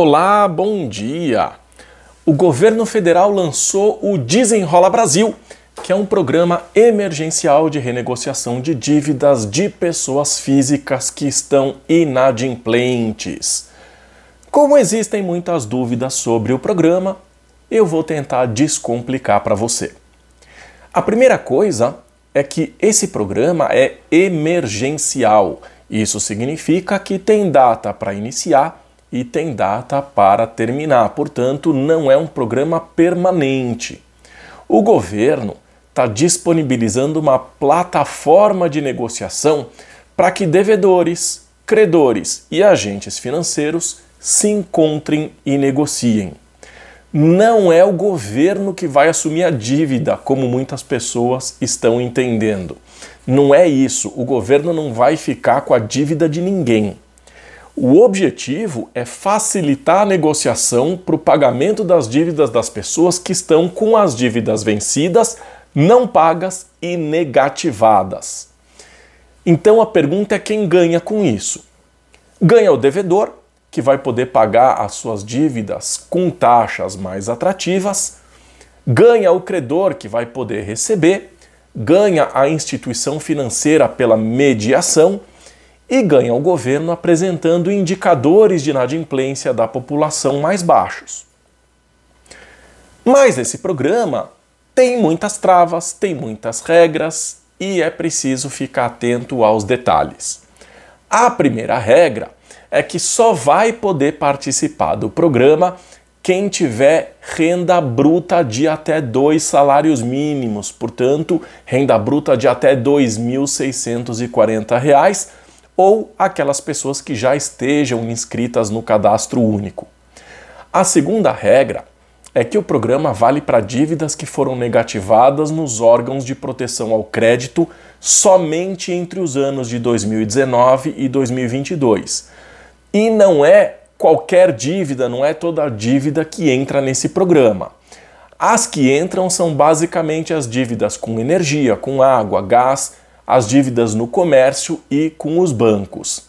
Olá, bom dia! O governo federal lançou o Desenrola Brasil, que é um programa emergencial de renegociação de dívidas de pessoas físicas que estão inadimplentes. Como existem muitas dúvidas sobre o programa, eu vou tentar descomplicar para você. A primeira coisa é que esse programa é emergencial. Isso significa que tem data para iniciar e tem data para terminar, portanto, não é um programa permanente. O governo está disponibilizando uma plataforma de negociação para que devedores, credores e agentes financeiros se encontrem e negociem. Não é o governo que vai assumir a dívida, como muitas pessoas estão entendendo. Não é isso. O governo não vai ficar com a dívida de ninguém. O objetivo é facilitar a negociação para o pagamento das dívidas das pessoas que estão com as dívidas vencidas, não pagas e negativadas. Então a pergunta é quem ganha com isso? Ganha o devedor, que vai poder pagar as suas dívidas com taxas mais atrativas, ganha o credor, que vai poder receber, ganha a instituição financeira pela mediação e ganha o governo apresentando indicadores de inadimplência da população mais baixos. Mas esse programa tem muitas travas, tem muitas regras e é preciso ficar atento aos detalhes. A primeira regra é que só vai poder participar do programa quem tiver renda bruta de até dois salários mínimos, portanto, renda bruta de até R$ 2.640 ou aquelas pessoas que já estejam inscritas no cadastro único. A segunda regra é que o programa vale para dívidas que foram negativadas nos órgãos de proteção ao crédito somente entre os anos de 2019 e 2022. E não é qualquer dívida, não é toda dívida que entra nesse programa. As que entram são basicamente as dívidas com energia, com água, gás, as dívidas no comércio e com os bancos.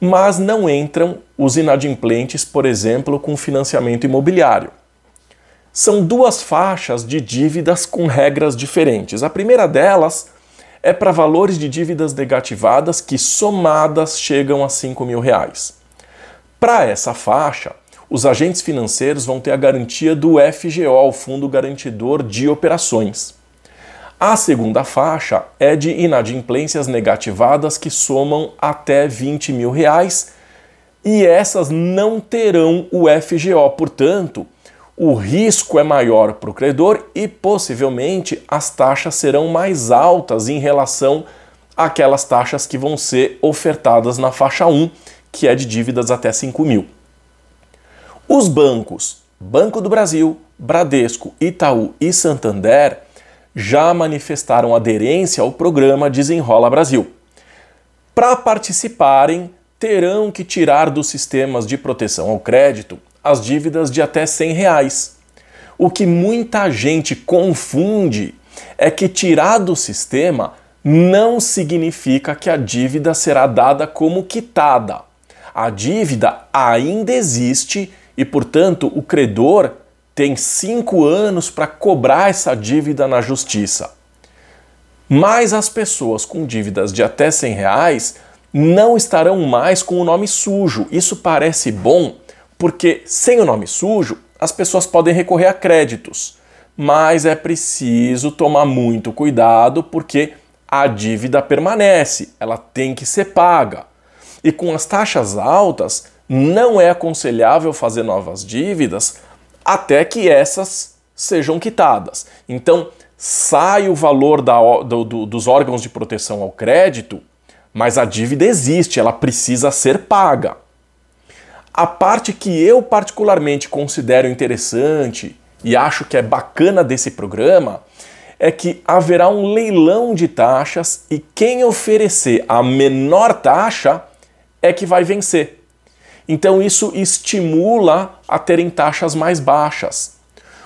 Mas não entram os inadimplentes, por exemplo, com financiamento imobiliário. São duas faixas de dívidas com regras diferentes. A primeira delas é para valores de dívidas negativadas que somadas chegam a 5 mil reais. Para essa faixa, os agentes financeiros vão ter a garantia do FGO, o Fundo Garantidor de Operações. A segunda faixa é de inadimplências negativadas que somam até 20 mil reais e essas não terão o FGO, portanto, o risco é maior para o credor e possivelmente as taxas serão mais altas em relação àquelas taxas que vão ser ofertadas na faixa 1, que é de dívidas até 5 mil. Os bancos, Banco do Brasil, Bradesco, Itaú e Santander já manifestaram aderência ao programa Desenrola Brasil. Para participarem, terão que tirar dos sistemas de proteção ao crédito as dívidas de até 100 reais. O que muita gente confunde é que tirar do sistema não significa que a dívida será dada como quitada. A dívida ainda existe e, portanto, o credor tem cinco anos para cobrar essa dívida na justiça. Mas as pessoas com dívidas de até 100 reais não estarão mais com o nome sujo. Isso parece bom porque, sem o nome sujo, as pessoas podem recorrer a créditos. Mas é preciso tomar muito cuidado porque a dívida permanece, ela tem que ser paga. E com as taxas altas, não é aconselhável fazer novas dívidas até que essas sejam quitadas. Então, sai o valor da, do, do, dos órgãos de proteção ao crédito, mas a dívida existe, ela precisa ser paga. A parte que eu particularmente considero interessante e acho que é bacana desse programa é que haverá um leilão de taxas e quem oferecer a menor taxa é que vai vencer. Então isso estimula a terem taxas mais baixas.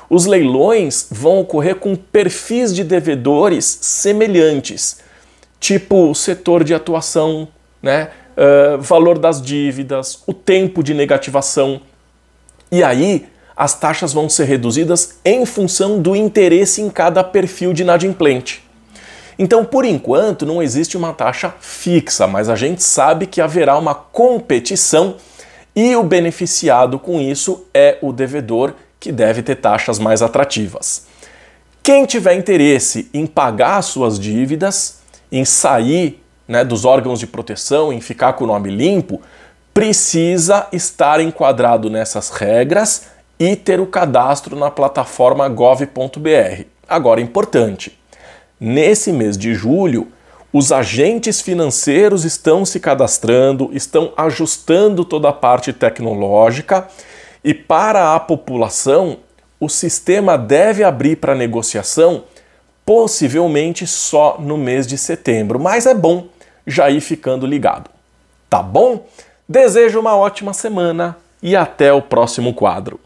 Os leilões vão ocorrer com perfis de devedores semelhantes, tipo setor de atuação, né? Uh, valor das dívidas, o tempo de negativação, E aí, as taxas vão ser reduzidas em função do interesse em cada perfil de inadimplente. Então, por enquanto, não existe uma taxa fixa, mas a gente sabe que haverá uma competição e o beneficiado com isso é o devedor, que deve ter taxas mais atrativas. Quem tiver interesse em pagar suas dívidas, em sair né, dos órgãos de proteção, em ficar com o nome limpo, precisa estar enquadrado nessas regras e ter o cadastro na plataforma gov.br. Agora, importante, nesse mês de julho, os agentes financeiros estão se cadastrando, estão ajustando toda a parte tecnológica e para a população, o sistema deve abrir para negociação possivelmente só no mês de setembro, mas é bom já ir ficando ligado. Tá bom? Desejo uma ótima semana e até o próximo quadro.